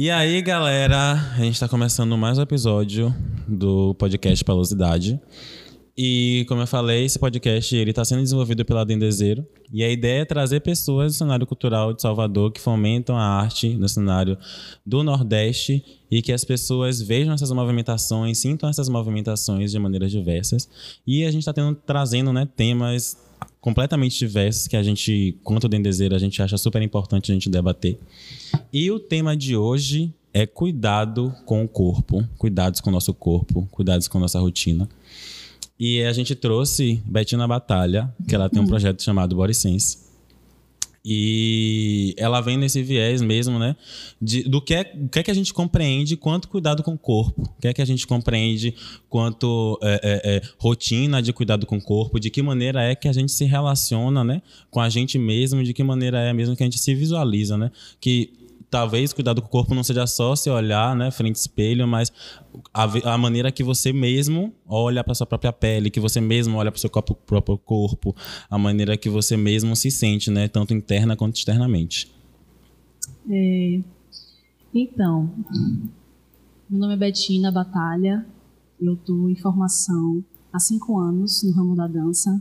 E aí, galera, a gente está começando mais um episódio do podcast Palosidade. E como eu falei, esse podcast ele está sendo desenvolvido pela Dendezeiro. E a ideia é trazer pessoas do cenário cultural de Salvador que fomentam a arte no cenário do Nordeste e que as pessoas vejam essas movimentações, sintam essas movimentações de maneiras diversas. E a gente está trazendo né, temas completamente diversos que a gente, quanto Dendezeiro, a gente acha super importante a gente debater. E o tema de hoje é cuidado com o corpo, cuidados com o nosso corpo, cuidados com a nossa rotina. E a gente trouxe Betina Batalha, que ela tem um projeto chamado Body Sense. E ela vem nesse viés mesmo, né? De, do que é, que é que a gente compreende quanto cuidado com o corpo. O que é que a gente compreende quanto é, é, é, rotina de cuidado com o corpo. De que maneira é que a gente se relaciona, né? Com a gente mesmo. De que maneira é mesmo que a gente se visualiza, né? Que talvez cuidado com o corpo não seja só se olhar, né, frente ao espelho, mas a, a maneira que você mesmo olha para sua própria pele, que você mesmo olha para o seu próprio, próprio corpo, a maneira que você mesmo se sente, né, tanto interna quanto externamente. É, então, meu nome é Betina Batalha, eu estou em formação há cinco anos no ramo da dança.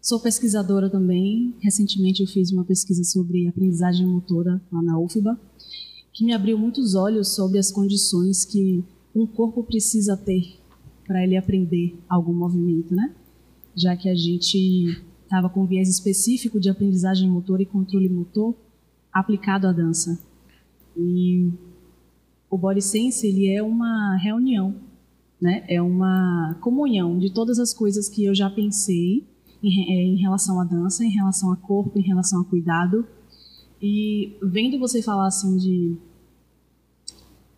Sou pesquisadora também. Recentemente eu fiz uma pesquisa sobre aprendizagem motora lá na UFBA que me abriu muitos olhos sobre as condições que um corpo precisa ter para ele aprender algum movimento, né? Já que a gente estava com viés específico de aprendizagem motor e controle motor aplicado à dança. E o Body Sense ele é uma reunião, né? É uma comunhão de todas as coisas que eu já pensei em, é, em relação à dança, em relação a corpo, em relação a cuidado. E vendo você falar assim de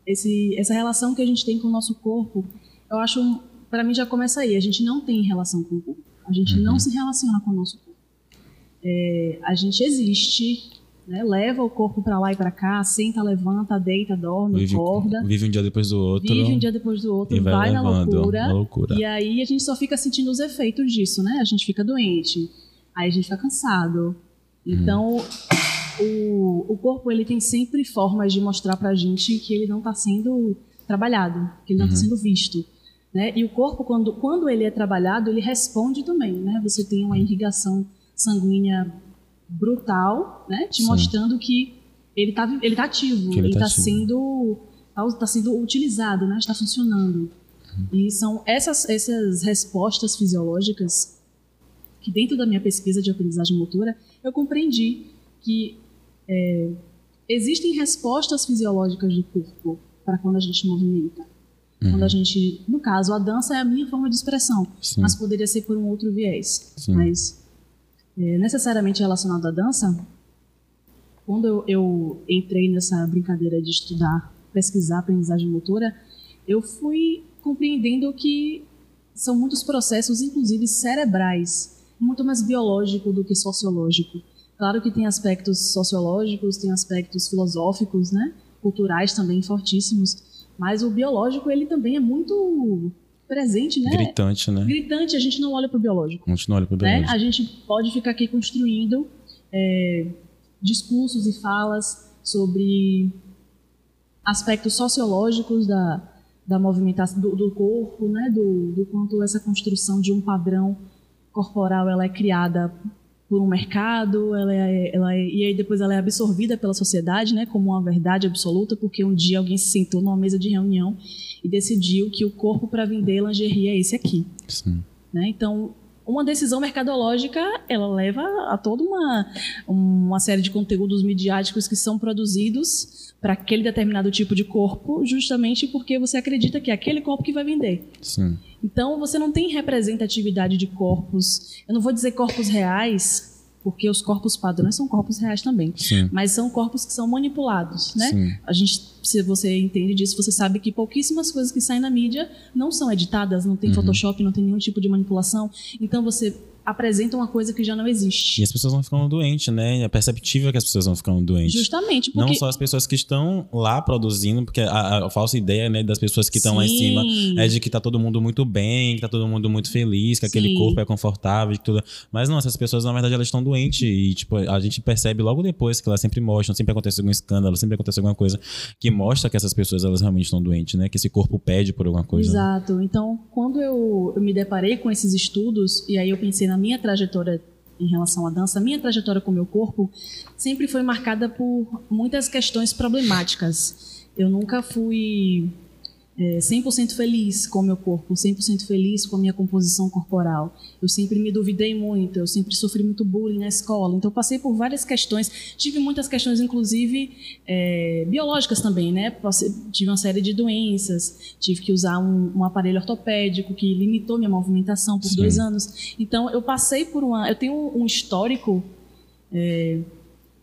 esse, essa relação que a gente tem com o nosso corpo, eu acho, para mim já começa aí. A gente não tem relação com o corpo. A gente uhum. não se relaciona com o nosso corpo. É, a gente existe, né? leva o corpo para lá e para cá, senta, levanta, deita, dorme, vive, acorda. Vive um dia depois do outro. Vive um dia depois do outro, vai, vai na, loucura, na loucura. E aí a gente só fica sentindo os efeitos disso, né? A gente fica doente, aí a gente fica cansado. Uhum. Então, o, o corpo ele tem sempre formas de mostrar para a gente que ele não está sendo trabalhado, que ele não está uhum. sendo visto. Né? E o corpo, quando, quando ele é trabalhado, ele responde também. Né? Você tem uma irrigação sanguínea brutal, né? te Sim. mostrando que ele está ele tá ativo, ele está tá sendo, tá, tá, sendo utilizado, né? está funcionando. Uhum. E são essas, essas respostas fisiológicas que, dentro da minha pesquisa de aprendizagem motora, eu compreendi que é, existem respostas fisiológicas do corpo para quando a gente movimenta. Uhum. Quando a gente, no caso, a dança é a minha forma de expressão, Sim. mas poderia ser por um outro viés. Sim. Mas é, necessariamente relacionado à dança, quando eu, eu, entrei nessa brincadeira de estudar, pesquisar aprendizagem motora, eu fui compreendendo que são muitos processos, inclusive cerebrais, muito mais biológico do que sociológico. Claro que tem aspectos sociológicos, tem aspectos filosóficos, né? culturais também fortíssimos, mas o biológico ele também é muito presente, né? Gritante, né? Gritante, a gente não olha para o biológico. A gente não olha para o né? biológico. A gente pode ficar aqui construindo é, discursos e falas sobre aspectos sociológicos da, da movimentação do, do corpo, né? Do, do quanto essa construção de um padrão corporal ela é criada por um mercado, ela é, ela é, e aí depois ela é absorvida pela sociedade, né, como uma verdade absoluta, porque um dia alguém se sentou numa mesa de reunião e decidiu que o corpo para vender lingerie é esse aqui. Sim. Né? Então, uma decisão mercadológica, ela leva a toda uma, uma série de conteúdos midiáticos que são produzidos para aquele determinado tipo de corpo, justamente porque você acredita que é aquele corpo que vai vender. Sim. Então, você não tem representatividade de corpos. Eu não vou dizer corpos reais, porque os corpos padrões são corpos reais também. Sim. Mas são corpos que são manipulados, né? Sim. A gente, se você entende disso, você sabe que pouquíssimas coisas que saem na mídia não são editadas, não tem uhum. Photoshop, não tem nenhum tipo de manipulação. Então, você apresenta uma coisa que já não existe. E as pessoas vão ficando doentes, né? É perceptível que as pessoas vão ficando doentes. Justamente porque... Não só as pessoas que estão lá produzindo, porque a, a falsa ideia né, das pessoas que estão lá em cima é de que tá todo mundo muito bem, que tá todo mundo muito feliz, que Sim. aquele corpo é confortável, que tudo. Mas não, essas pessoas, na verdade, elas estão doentes e, tipo, a gente percebe logo depois que elas sempre mostram, sempre acontece algum escândalo, sempre acontece alguma coisa que mostra que essas pessoas, elas realmente estão doentes, né? Que esse corpo pede por alguma coisa. Né? Exato. Né? Então, quando eu, eu me deparei com esses estudos, e aí eu pensei na minha trajetória em relação à dança, minha trajetória com o meu corpo sempre foi marcada por muitas questões problemáticas. Eu nunca fui é, 100% feliz com o meu corpo, 100% feliz com a minha composição corporal. Eu sempre me duvidei muito, eu sempre sofri muito bullying na escola, então passei por várias questões. Tive muitas questões, inclusive é, biológicas também, né? Passei, tive uma série de doenças, tive que usar um, um aparelho ortopédico que limitou minha movimentação por Sim. dois anos. Então eu passei por uma, eu tenho um histórico é,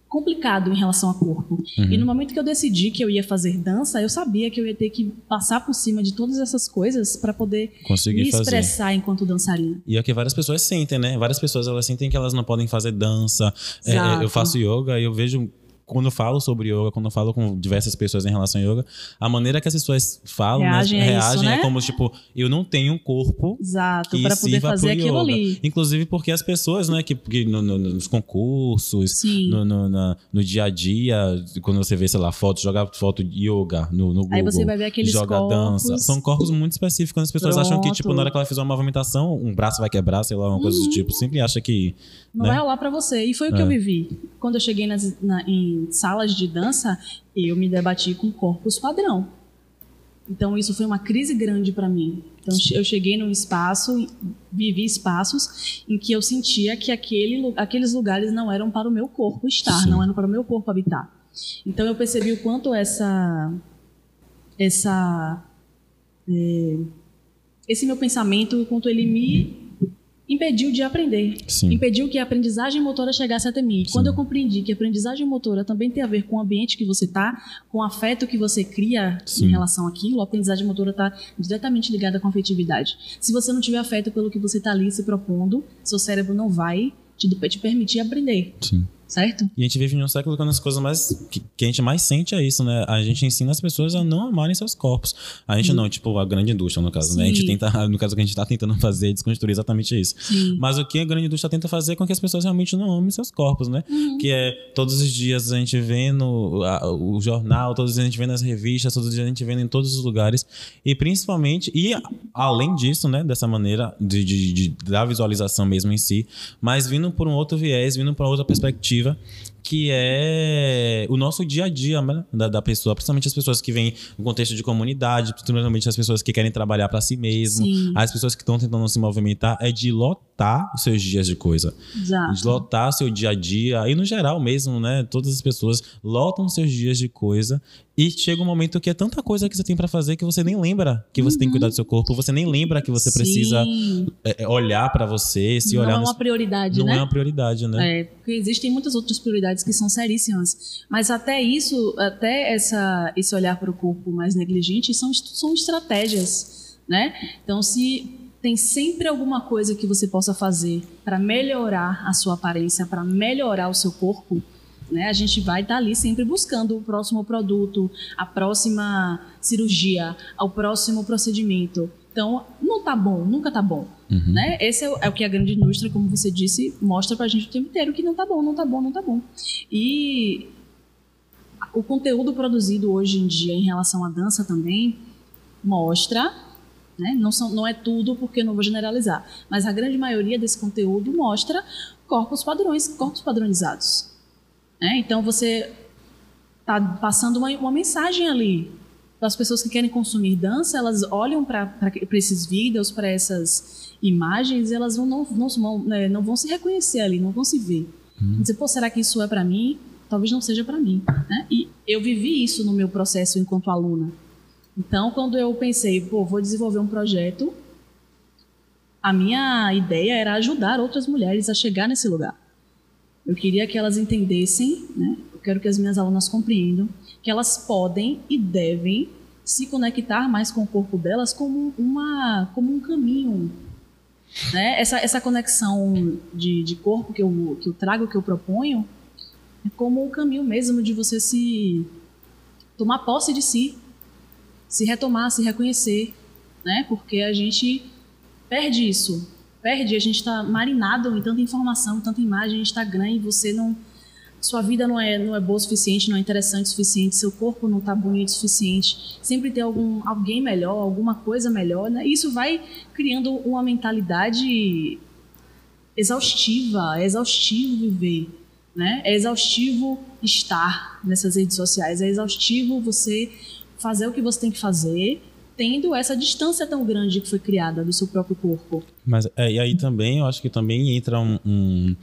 complicado em relação ao corpo. Uhum. E no momento que eu decidi que eu ia fazer dança, eu sabia que eu ia ter que passar por cima de todas essas coisas para poder Conseguir me expressar fazer. enquanto dançarina. E é o que várias pessoas sentem, né? Várias pessoas elas sentem que elas não podem fazer dança. É, é eu faço yoga e eu vejo quando eu falo sobre yoga, quando eu falo com diversas pessoas em relação ao yoga, a maneira que as pessoas falam, reagem, né, reagem isso, né? é como tipo, eu não tenho um corpo Exato, para poder fazer aquilo ali. Inclusive porque as pessoas, né, que, que no, no, nos concursos, no, no, na, no, dia a dia, quando você vê, sei lá, fotos, jogar foto de yoga no, no Google, Aí você vai ver aqueles joga corpos. dança, são corpos muito específicos, as pessoas Pronto. acham que tipo, na hora que ela fizer uma movimentação, um braço vai quebrar, sei lá, uma coisa do uhum. tipo, sempre acha que não né? vai rolar para você. E foi o que é. eu vivi. Quando eu cheguei nas, na, em salas de dança, eu me debati com corpos padrão. Então isso foi uma crise grande para mim. Então eu cheguei num espaço, vivi espaços em que eu sentia que aquele, aqueles lugares não eram para o meu corpo estar, Sim. não eram para o meu corpo habitar. Então eu percebi o quanto essa essa é, esse meu pensamento, o quanto ele me impediu de aprender. Sim. Impediu que a aprendizagem motora chegasse até mim. Sim. Quando eu compreendi que a aprendizagem motora também tem a ver com o ambiente que você está, com o afeto que você cria Sim. em relação àquilo, a aprendizagem motora está diretamente ligada com a afetividade. Se você não tiver afeto pelo que você está ali se propondo, seu cérebro não vai te, te permitir aprender. Sim certo? E a gente vive em um século quando as coisas mais que, que, a gente mais sente é isso, né? A gente ensina as pessoas a não amarem seus corpos. A gente Sim. não, tipo, a grande indústria, no caso, Sim. né? A gente tenta, no caso que a gente está tentando fazer, é desconstruir exatamente isso. Sim. Mas o que a grande indústria tenta fazer é com que as pessoas realmente não amem seus corpos, né? Uhum. Que é todos os dias a gente vê no a, o jornal, todos os dias a gente vê nas revistas, todos os dias a gente vê em todos os lugares. E principalmente, e além disso, né? Dessa maneira de, de, de da visualização mesmo em si, mas vindo por um outro viés, vindo por outra perspectiva perspectiva que é o nosso dia a dia né, da, da, pessoa, principalmente as pessoas que vêm no contexto de comunidade, principalmente as pessoas que querem trabalhar para si mesmo, Sim. as pessoas que estão tentando se movimentar, é de lotar os seus dias de coisa. Exato. De lotar seu dia a dia, e no geral mesmo, né? Todas as pessoas lotam seus dias de coisa e chega um momento que é tanta coisa que você tem para fazer que você nem lembra que você uhum. tem que cuidar do seu corpo, você nem lembra que você Sim. precisa é, é olhar para você, se não olhar. Não é uma prioridade, não né? Não é uma prioridade, né? É, porque existem muitas outras prioridades que são seríssimas. Mas até isso, até essa, esse olhar para o corpo mais negligente são, são estratégias, né? Então, se tem sempre alguma coisa que você possa fazer para melhorar a sua aparência, para melhorar o seu corpo, né? A gente vai estar tá ali sempre buscando o próximo produto, a próxima cirurgia, o próximo procedimento. Então, não tá bom, nunca tá bom. Uhum. Né? Esse é o, é o, que a grande indústria, como você disse, mostra pra gente o tempo inteiro que não tá bom, não tá bom, não tá bom. E o conteúdo produzido hoje em dia em relação à dança também mostra, né? não, são, não é tudo porque eu não vou generalizar, mas a grande maioria desse conteúdo mostra corpos padrões, corpos padronizados. Né? Então você está passando uma, uma mensagem ali as pessoas que querem consumir dança, elas olham para esses vídeos, para essas imagens, e elas vão, não, não, não, né, não, vão se reconhecer ali, não vão se ver. Hum. Dizer, pô, será que isso é para mim? Talvez não seja para mim. Né? E eu vivi isso no meu processo enquanto aluna. Então, quando eu pensei, pô, vou desenvolver um projeto, a minha ideia era ajudar outras mulheres a chegar nesse lugar. Eu queria que elas entendessem, né? eu quero que as minhas alunas compreendam que elas podem e devem se conectar mais com o corpo delas como, uma, como um caminho Né? Essa, essa conexão de, de corpo que eu, que eu trago, que eu proponho, é como o caminho mesmo de você se tomar posse de si, se retomar, se reconhecer, né? Porque a gente perde isso, perde, a gente está marinado em tanta informação, tanta imagem, Instagram e você não sua vida não é não é boa o suficiente, não é interessante o suficiente, seu corpo não está bonito o suficiente, sempre tem algum alguém melhor, alguma coisa melhor, né? Isso vai criando uma mentalidade exaustiva, é exaustivo viver, né? É exaustivo estar nessas redes sociais, é exaustivo você fazer o que você tem que fazer, tendo essa distância tão grande que foi criada do seu próprio corpo. Mas é, e aí também, eu acho que também entra um, um,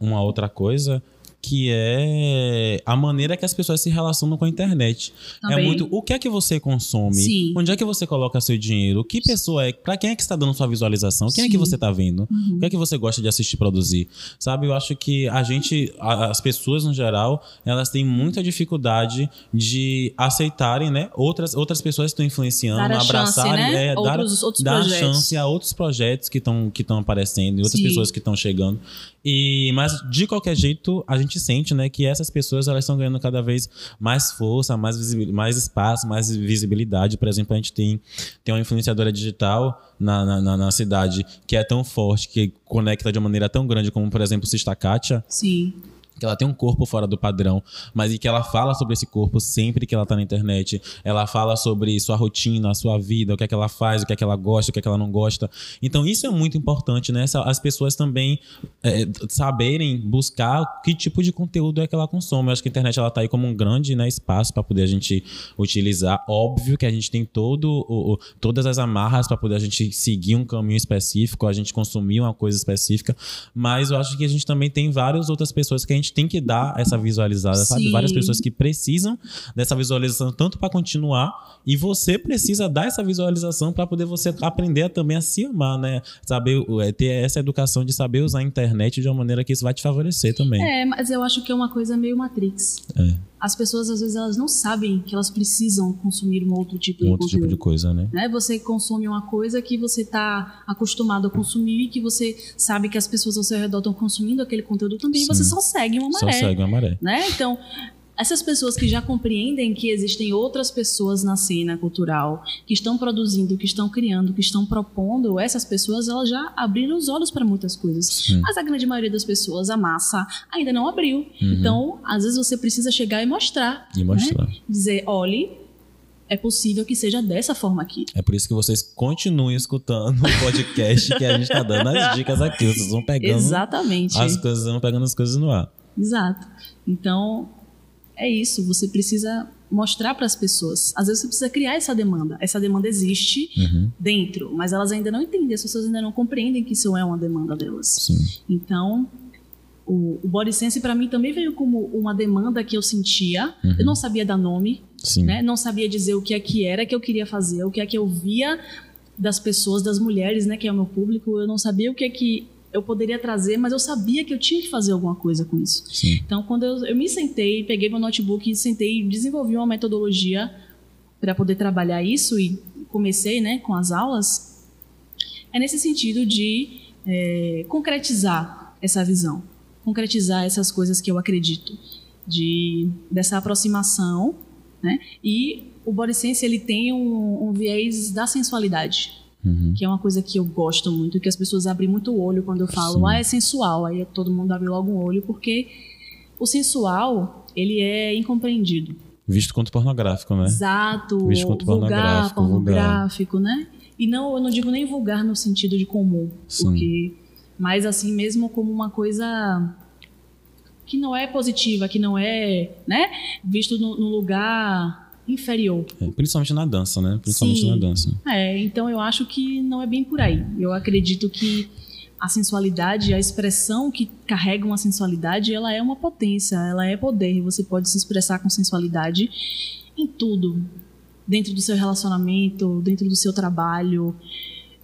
uma outra coisa que é a maneira que as pessoas se relacionam com a internet. É Também. É muito o que é que você consome, Sim. onde é que você coloca seu dinheiro, que pessoa é, para quem é que está dando sua visualização, quem Sim. é que você está vendo, uhum. o que é que você gosta de assistir produzir, sabe? Eu acho que a gente, as pessoas no geral, elas têm muita dificuldade de aceitarem, né? Outras outras pessoas estão influenciando, dar abraçarem, chance, né? é, outros, dar, outros dar chance a outros projetos que estão que estão aparecendo e outras Sim. pessoas que estão chegando. E, mas, de qualquer jeito, a gente sente né, que essas pessoas elas estão ganhando cada vez mais força, mais, mais espaço, mais visibilidade. Por exemplo, a gente tem, tem uma influenciadora digital na, na, na cidade que é tão forte, que conecta de uma maneira tão grande como, por exemplo, Sista Kátia. Sim que ela tem um corpo fora do padrão, mas e que ela fala sobre esse corpo sempre que ela tá na internet. Ela fala sobre sua rotina, a sua vida, o que é que ela faz, o que é que ela gosta, o que é que ela não gosta. Então isso é muito importante, né? As pessoas também é, saberem buscar que tipo de conteúdo é que ela consome. Eu acho que a internet ela tá aí como um grande né, espaço para poder a gente utilizar. Óbvio que a gente tem todo o, o todas as amarras para poder a gente seguir um caminho específico, a gente consumir uma coisa específica, mas eu acho que a gente também tem várias outras pessoas que a gente tem que dar essa visualizada, Sim. sabe? Várias pessoas que precisam dessa visualização tanto para continuar e você precisa dar essa visualização para poder você aprender também a se amar, né? Saber é, ter essa educação de saber usar a internet de uma maneira que isso vai te favorecer também. É, mas eu acho que é uma coisa meio Matrix. É as pessoas às vezes elas não sabem que elas precisam consumir um outro tipo um de outro conteúdo. tipo de coisa, né? né? Você consome uma coisa que você está acostumado a consumir, que você sabe que as pessoas ao seu redor estão consumindo aquele conteúdo também, Sim. você só segue uma maré. Só segue uma maré. Né? Então, essas pessoas que já compreendem que existem outras pessoas na cena cultural, que estão produzindo, que estão criando, que estão propondo, essas pessoas elas já abriram os olhos para muitas coisas. Sim. Mas a grande maioria das pessoas, a massa, ainda não abriu. Uhum. Então, às vezes você precisa chegar e mostrar. E mostrar. Né? Dizer, olhe, é possível que seja dessa forma aqui. É por isso que vocês continuem escutando o podcast que a gente está dando as dicas aqui. Vocês vão pegando Exatamente. as coisas, vão pegando as coisas no ar. Exato. Então, é isso, você precisa mostrar para as pessoas. Às vezes você precisa criar essa demanda. Essa demanda existe uhum. dentro, mas elas ainda não entendem, as pessoas ainda não compreendem que isso é uma demanda delas. Sim. Então, o, o body sense para mim também veio como uma demanda que eu sentia. Uhum. Eu não sabia dar nome, né? Não sabia dizer o que é que era que eu queria fazer, o que é que eu via das pessoas, das mulheres, né, que é o meu público. Eu não sabia o que é que eu poderia trazer, mas eu sabia que eu tinha que fazer alguma coisa com isso. Sim. Então, quando eu, eu me sentei, peguei meu notebook sentei e desenvolvi uma metodologia para poder trabalhar isso e comecei né, com as aulas, é nesse sentido de é, concretizar essa visão, concretizar essas coisas que eu acredito, de dessa aproximação, né? E o Body Sense, ele tem um, um viés da sensualidade. Uhum. Que é uma coisa que eu gosto muito, que as pessoas abrem muito o olho quando eu falo, Sim. ah, é sensual. Aí todo mundo abre logo um olho, porque o sensual, ele é incompreendido. Visto quanto pornográfico, né? Exato. Visto quanto vulgar, pornográfico, pornográfico vulgar. né? E não, eu não digo nem vulgar no sentido de comum, Sim. porque mas assim mesmo como uma coisa que não é positiva, que não é, né, visto no, no lugar inferior. É, principalmente na dança, né? Principalmente Sim. na dança. É, então eu acho que não é bem por aí. Eu acredito que a sensualidade, a expressão que carrega uma sensualidade, ela é uma potência, ela é poder. Você pode se expressar com sensualidade em tudo, dentro do seu relacionamento, dentro do seu trabalho,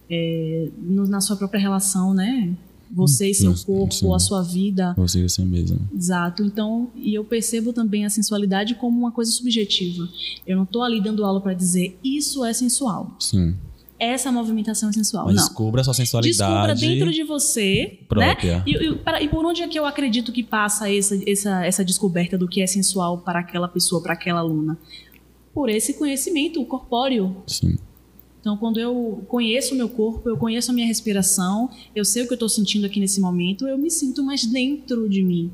é, no, na sua própria relação, né? Você e seu corpo, sim. a sua vida. Você e você mesmo. Exato. Então, e eu percebo também a sensualidade como uma coisa subjetiva. Eu não estou ali dando aula para dizer isso é sensual. Sim. essa movimentação sensual. Mas não. descubra a sua sensualidade. Descubra dentro de você. Própria. Né? E, e, para, e, por onde é que eu acredito que passa essa, essa, essa descoberta do que é sensual para aquela pessoa, para aquela aluna? Por esse conhecimento corpóreo. Sim. Então, quando eu conheço o meu corpo, eu conheço a minha respiração, eu sei o que eu estou sentindo aqui nesse momento, eu me sinto mais dentro de mim.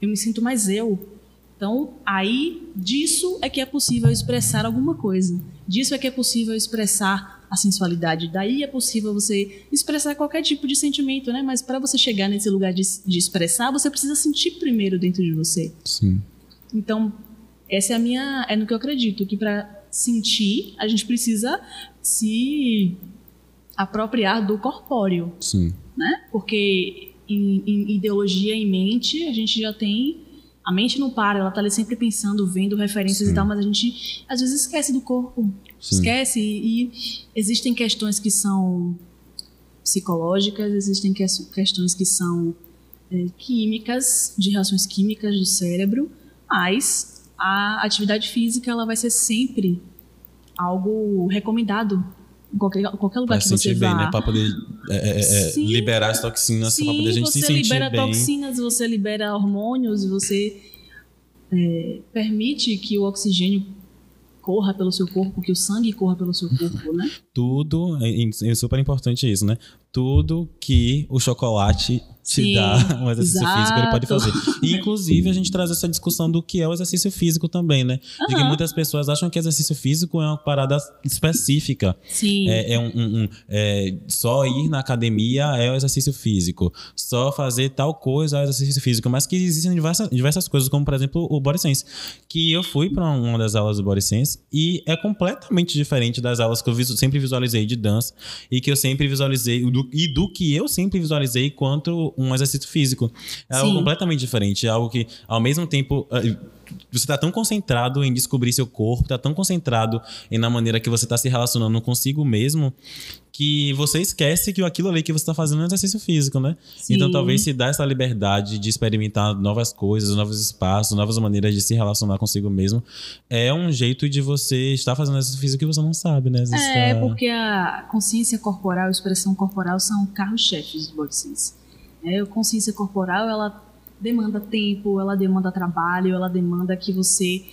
Eu me sinto mais eu. Então, aí, disso é que é possível expressar alguma coisa. Disso é que é possível expressar a sensualidade. Daí é possível você expressar qualquer tipo de sentimento, né? Mas para você chegar nesse lugar de, de, expressar, você precisa sentir primeiro dentro de você. Sim. Então, essa é a minha, é no que eu acredito que para sentir a gente precisa se apropriar do corpóreo, Sim. né? Porque em, em ideologia em mente a gente já tem a mente não para, ela tá ali sempre pensando, vendo referências Sim. e tal, mas a gente às vezes esquece do corpo. Sim. Esquece e, e existem questões que são psicológicas, existem questões que são é, químicas, de reações químicas do cérebro, mas a atividade física ela vai ser sempre algo recomendado em qualquer, qualquer lugar pra que você bem, vá. Né? Para poder é, é, é, é liberar as toxinas, para poder a gente se sentir bem. você libera toxinas, você libera hormônios, você é, permite que o oxigênio corra pelo seu corpo, que o sangue corra pelo seu corpo, né? Tudo, é, é super importante isso, né? Tudo que o chocolate te Sim, dá um exercício exato. físico, ele pode fazer. E, inclusive, a gente traz essa discussão do que é o exercício físico também, né? Uhum. De que muitas pessoas acham que exercício físico é uma parada específica. Sim. É, é um, um, um é, só ir na academia é o exercício físico. Só fazer tal coisa é o exercício físico. Mas que existem diversas, diversas coisas, como, por exemplo, o Body Sense. Que eu fui para uma das aulas do Body Sense e é completamente diferente das aulas que eu sempre visualizei de dança e que eu sempre visualizei, do, e do que eu sempre visualizei quanto um exercício físico. É algo Sim. completamente diferente. É algo que, ao mesmo tempo, eh, você está tão concentrado em descobrir seu corpo, está tão concentrado em na maneira que você está se relacionando consigo mesmo, que você esquece que aquilo ali que você está fazendo é um exercício físico, né? Sim. Então talvez se dá essa liberdade de experimentar novas coisas, novos espaços, novas maneiras de se relacionar consigo mesmo, é um jeito de você estar fazendo exercício físico que você não sabe, né? Você é, está... porque a consciência corporal, a expressão corporal são carros-chefes do Body é, a consciência corporal, ela demanda tempo, ela demanda trabalho, ela demanda que você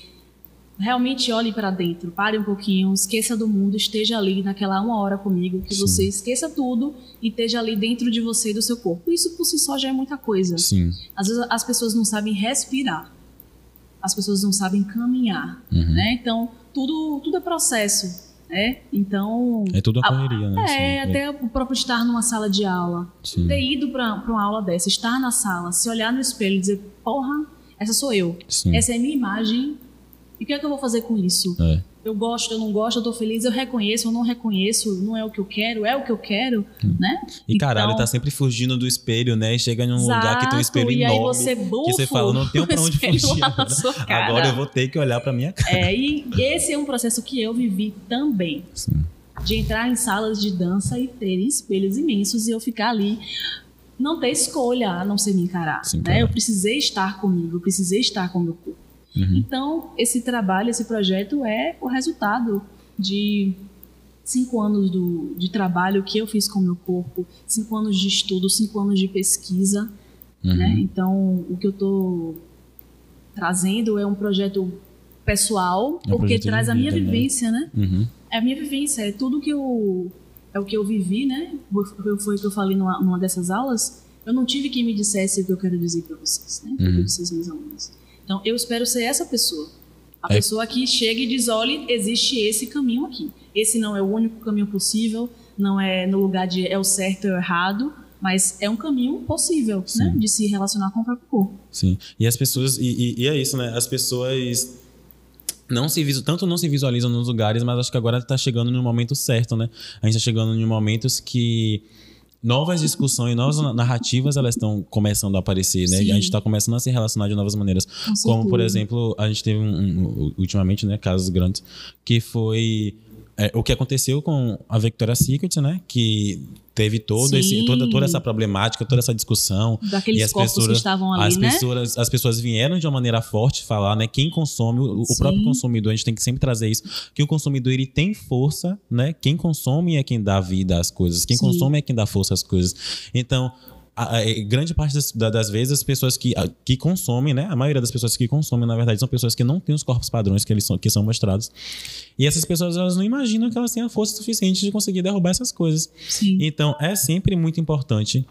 realmente olhe para dentro, pare um pouquinho, esqueça do mundo, esteja ali naquela uma hora comigo, que Sim. você esqueça tudo e esteja ali dentro de você e do seu corpo. Isso por si só já é muita coisa. Sim. Às vezes as pessoas não sabem respirar, as pessoas não sabem caminhar, uhum. né? Então tudo tudo é processo. É, então. É tudo a correria, né? É, até o próprio estar numa sala de aula. Sim. Ter ido para uma aula dessa, estar na sala, se olhar no espelho e dizer, porra, essa sou eu. Sim. Essa é a minha imagem. E o que é que eu vou fazer com isso? É eu gosto, eu não gosto, eu tô feliz, eu reconheço, eu não reconheço, não é o que eu quero, é o que eu quero, hum. né? E então, caralho, tá sempre fugindo do espelho, né? E chega num exato, lugar que tem um espelho e enorme. Aí você bufo, que você fala, não tenho pra onde fugir. Agora eu vou ter que olhar pra minha cara. É, e esse é um processo que eu vivi também. Sim. De entrar em salas de dança e ter espelhos imensos e eu ficar ali não ter escolha a não ser me encarar. Sim, né? Eu precisei estar comigo, eu precisei estar com o meu corpo. Uhum. Então, esse trabalho, esse projeto é o resultado de cinco anos do, de trabalho que eu fiz com o meu corpo, cinco anos de estudo, cinco anos de pesquisa. Uhum. Né? Então, o que eu estou trazendo é um projeto pessoal, é um porque traz a minha vivência, né? Uhum. É a minha vivência, é tudo que eu é o que eu vivi, né? Foi o que eu falei numa, numa dessas aulas. Eu não tive quem me dissesse o que eu quero dizer para vocês, né? Uhum. Para vocês, meus alunos. Então, eu espero ser essa pessoa. A é. pessoa que chega e diz: olha, existe esse caminho aqui. Esse não é o único caminho possível, não é no lugar de é o certo ou errado, mas é um caminho possível, né? De se relacionar com o próprio corpo. Sim. E as pessoas, e, e, e é isso, né? As pessoas não se tanto não se visualizam nos lugares, mas acho que agora está chegando no momento certo, né? A gente está chegando em momentos que novas discussões, novas narrativas, elas estão começando a aparecer, né? Sim. A gente está começando a se relacionar de novas maneiras. Como, por exemplo, a gente teve um, um, ultimamente, né, casos grandes, que foi é, o que aconteceu com a Victoria's Secret, né? Que teve todo esse, toda, toda essa problemática, toda essa discussão. Daqueles e as corpos pessoas, que estavam ali, as né? Pessoas, as pessoas vieram de uma maneira forte falar, né? Quem consome, o, o próprio consumidor, a gente tem que sempre trazer isso, que o consumidor ele tem força, né? Quem consome é quem dá vida às coisas, quem Sim. consome é quem dá força às coisas. Então, a, a, grande parte das, das, vezes as pessoas que, a, que consomem, né? A maioria das pessoas que consomem, na verdade, são pessoas que não têm os corpos padrões que eles são, que são mostrados. E essas pessoas elas não imaginam que elas têm a força suficiente de conseguir derrubar essas coisas. Sim. Então é sempre muito importante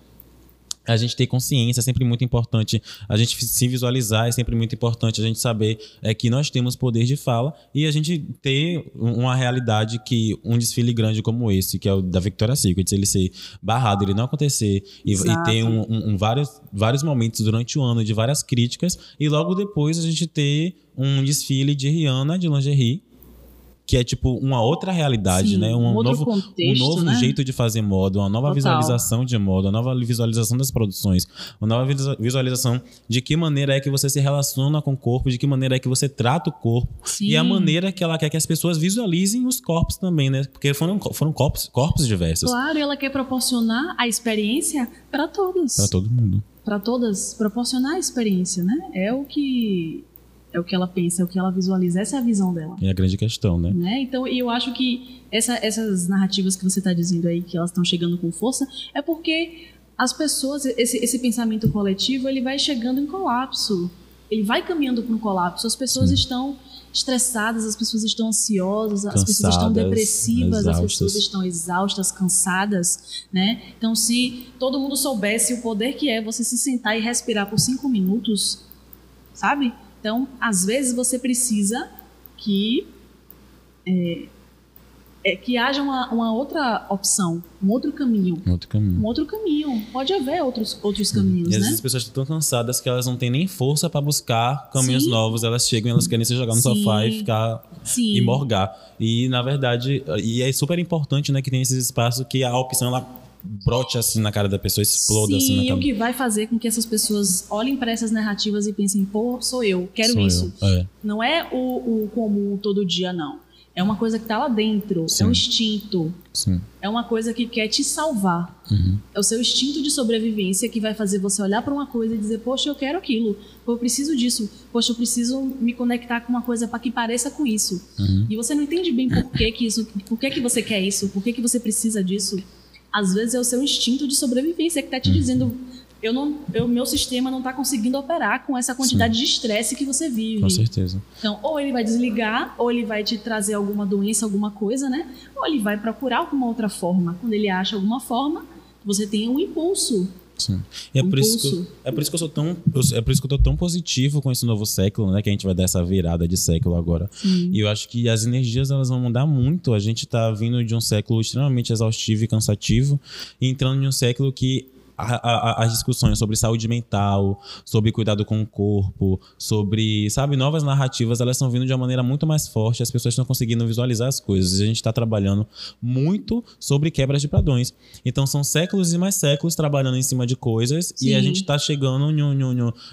a gente ter consciência é sempre muito importante. A gente se visualizar é sempre muito importante. A gente saber é, que nós temos poder de fala e a gente ter uma realidade que um desfile grande como esse, que é o da Victoria's Secret, ele ser barrado, ele não acontecer e, e ter um, um, um, vários, vários momentos durante o ano de várias críticas e logo depois a gente ter um desfile de Rihanna de lingerie que é tipo uma outra realidade, Sim, né? Um, um novo, contexto, um novo né? jeito de fazer moda, uma nova Total. visualização de moda, uma nova visualização das produções, uma nova visualização de que maneira é que você se relaciona com o corpo, de que maneira é que você trata o corpo Sim. e a maneira que ela quer que as pessoas visualizem os corpos também, né? Porque foram, foram corpos, corpos diversos. Claro, e ela quer proporcionar a experiência para todos. Para todo mundo. Para todas, proporcionar a experiência, né? É o que é o que ela pensa, é o que ela visualiza, essa é a visão dela. É a grande questão, né? né? Então, eu acho que essa, essas narrativas que você está dizendo aí, que elas estão chegando com força, é porque as pessoas, esse, esse pensamento coletivo, ele vai chegando em colapso. Ele vai caminhando para um colapso. As pessoas Sim. estão estressadas, as pessoas estão ansiosas, Cansadas, as pessoas estão depressivas, exaustas. as pessoas estão exaustas, cansadas, né? Então, se todo mundo soubesse o poder que é você se sentar e respirar por cinco minutos, sabe? Então, às vezes você precisa que é, é, que haja uma, uma, outra opção, um outro caminho. Um outro caminho. Um outro caminho. Pode haver outros, outros caminhos, e às né? vezes as pessoas estão tão cansadas que elas não têm nem força para buscar caminhos Sim. novos. Elas chegam e elas querem se jogar no Sim. sofá e ficar Sim. e morgar. E na verdade, e é super importante, né, que tem esses espaços que a opção ela brote assim na cara da pessoa, exploda Sim, assim na e cara. o que vai fazer com que essas pessoas olhem para essas narrativas e pensem, pô, sou eu, quero Sou isso. eu, é. Não é o, o comum todo dia, não. É uma coisa que tá lá dentro, Sim. é um instinto. Sim. É uma coisa que quer te salvar. Uhum. É o seu instinto de sobrevivência que vai fazer você olhar para uma coisa e dizer, poxa, eu quero aquilo. Eu preciso disso. Poxa, eu preciso me conectar com uma coisa para que pareça com isso. Uhum. E você não entende bem por que, que isso, por que, que você quer isso, por que, que você precisa disso. Às vezes é o seu instinto de sobrevivência que está te Uhum. dizendo, eu não, eu, meu sistema não está conseguindo operar com essa quantidade de estresse que você vive. Com certeza. Então, ou ele vai desligar, ou ele vai te trazer alguma doença, alguma coisa, né? Ou ele vai procurar alguma outra forma. Quando ele acha alguma forma, você tem um impulso. Sim. E é, Um por isso que, eu- é por isso que eu sou tão. eu- É por isso que eu tô tão positivo com esse novo século, né? Que a gente vai dar essa virada de século agora. Sim. E eu acho que as energias elas vão mudar muito. A gente tá vindo de um século extremamente exaustivo e cansativo, e entrando em um século que a- a- as discussões sobre saúde mental, sobre cuidado com o corpo, sobre, sabe, novas narrativas, elas estão vindo de uma maneira muito mais forte. As pessoas estão conseguindo visualizar as coisas. E a gente está trabalhando muito sobre quebras de padrões. Então são séculos e mais séculos trabalhando em cima de coisas e a Sim. gente está chegando um,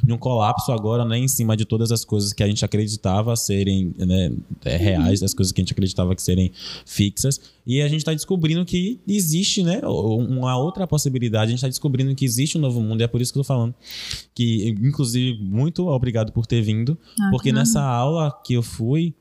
em um colapso agora, né, em cima de todas as coisas que a gente acreditava serem né, é, reais, as coisas que a gente acreditava que serem fixas. E a gente está descobrindo que existe, né, uma outra possibilidade. A gente está descobrindo que existe um novo mundo. E é por isso que eu tô falando que, inclusive, muito obrigado por ter vindo, Ah, porque nessa aula que eu fui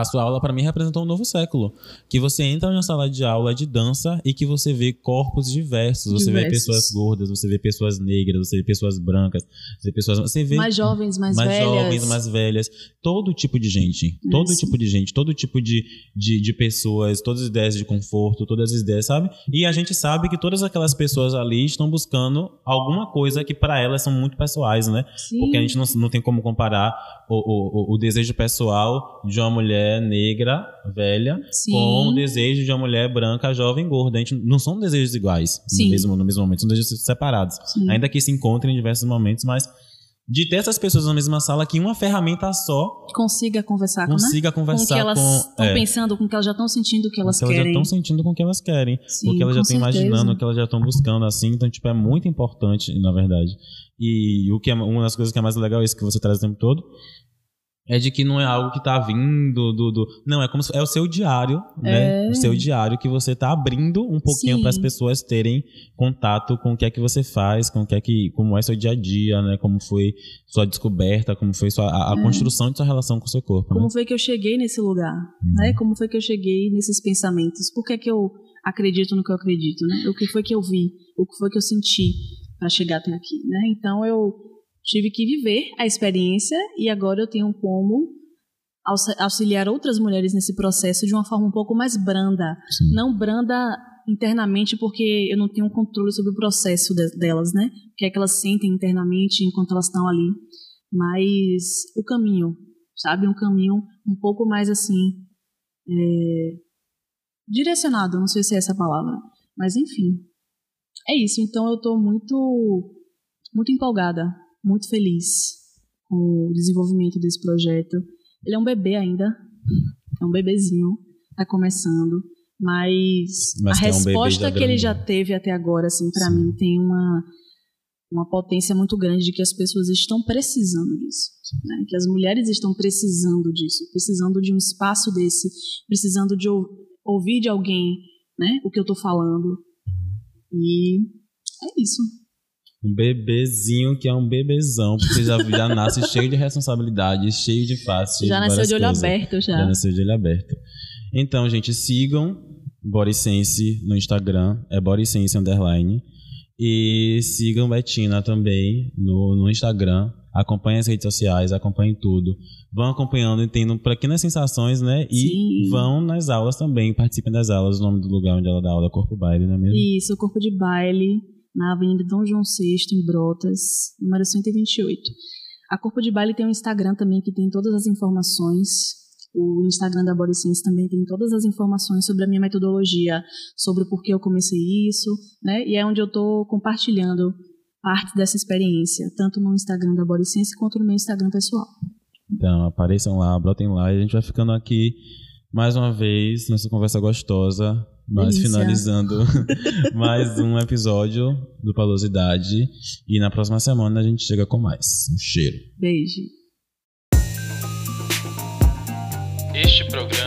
a sua aula para mim representou um novo século, que você entra na sala de aula de dança e que você vê corpos diversos, você vê Diversos. pessoas gordas, você vê pessoas negras, você vê pessoas brancas, você vê pessoas, você vê Mais jovens, mais, mais velhas. jovens, mais velhas, todo tipo de gente, todo Isso. tipo de gente, todo tipo de, de, de pessoas, todas as ideias de conforto, todas as ideias, sabe? E a gente sabe que todas aquelas pessoas ali estão buscando alguma coisa que para elas são muito pessoais, né? Sim. Porque a gente não, não tem como comparar o, o- o desejo pessoal de uma mulher negra, velha, Sim. com o desejo de uma mulher branca, jovem, gorda. A gente não são desejos iguais Sim. no mesmo, no mesmo momento, são desejos separados. Sim. Ainda que se encontrem em diversos momentos, mas de ter essas pessoas na mesma sala que uma ferramenta só Consiga conversar com, né? consiga com o que conversar elas com. estão é, pensando, com o que elas já estão sentindo, o que elas porque elas já querem. estão sentindo com o que elas querem. Sim, porque elas já com estão imaginando, o que elas já estão buscando, assim. Então, tipo, é muito importante, na verdade. E o que é uma das coisas que é mais legal é isso que você traz o tempo todo. É de que não é algo que tá vindo do. do não, é como se, é o seu diário, né? É. O seu diário que você tá abrindo um pouquinho para as pessoas terem contato com o que é que você faz, com o que é que. como é seu dia a dia, né? Como foi sua descoberta, como foi sua, a, a é. construção de sua relação com o seu corpo. Como né? foi que eu cheguei nesse lugar, hum. né? Como foi que eu cheguei nesses pensamentos? Por que, é que eu acredito no que eu acredito, né? O que foi que eu vi? O que foi que eu senti para chegar até aqui, né? Então eu tive que viver a experiência e agora eu tenho como auxiliar outras mulheres nesse processo de uma forma um pouco mais branda. Sim. Não branda internamente porque eu não tenho controle sobre o processo de, delas, né? O que é que elas sentem internamente enquanto elas estão ali. Mas o caminho, sabe? Um caminho um pouco mais assim. É, direcionado, não sei se é essa palavra. Mas enfim. É isso. Então eu estou muito, muito empolgada muito feliz com o desenvolvimento desse projeto. Ele é um bebê ainda, é um bebezinho, está começando, mas, mas a resposta um que ele já teve até agora, assim, para mim tem uma uma potência muito grande de que as pessoas estão precisando disso, né? que as mulheres estão precisando disso, precisando de um espaço desse, precisando de ouvir de alguém, né, o que eu estou falando. E é isso um bebezinho que é um bebezão, porque já, já nasce cheio de responsabilidade, cheio de fácil. Já nasceu de olho coisas. aberto, já. Já nasceu de olho aberto. Então, gente, sigam Bodysense no Instagram, é Bodysense Underline. E sigam Betina também no, no Instagram. Acompanhem as redes sociais, acompanhem tudo. Vão acompanhando e tendo pequenas sensações, né? E Sim. vão nas aulas também, participem das aulas. O nome do lugar onde ela dá aula é Corpo Baile, não é mesmo? Isso, Corpo de Baile na Avenida Dom João VI, em Brotas, número 128. A Corpo de Baile tem um Instagram também que tem todas as informações. O Instagram da Body também tem todas as informações sobre a minha metodologia, sobre o porquê eu comecei isso, né? E é onde eu estou compartilhando parte dessa experiência, tanto no Instagram da Body quanto no meu Instagram pessoal. Então, apareçam lá, brotem lá e a gente vai ficando aqui mais uma vez nessa conversa gostosa mas Delícia. finalizando mais um episódio do Palosidade. E na próxima semana a gente chega com mais. Um cheiro. Beijo. Este programa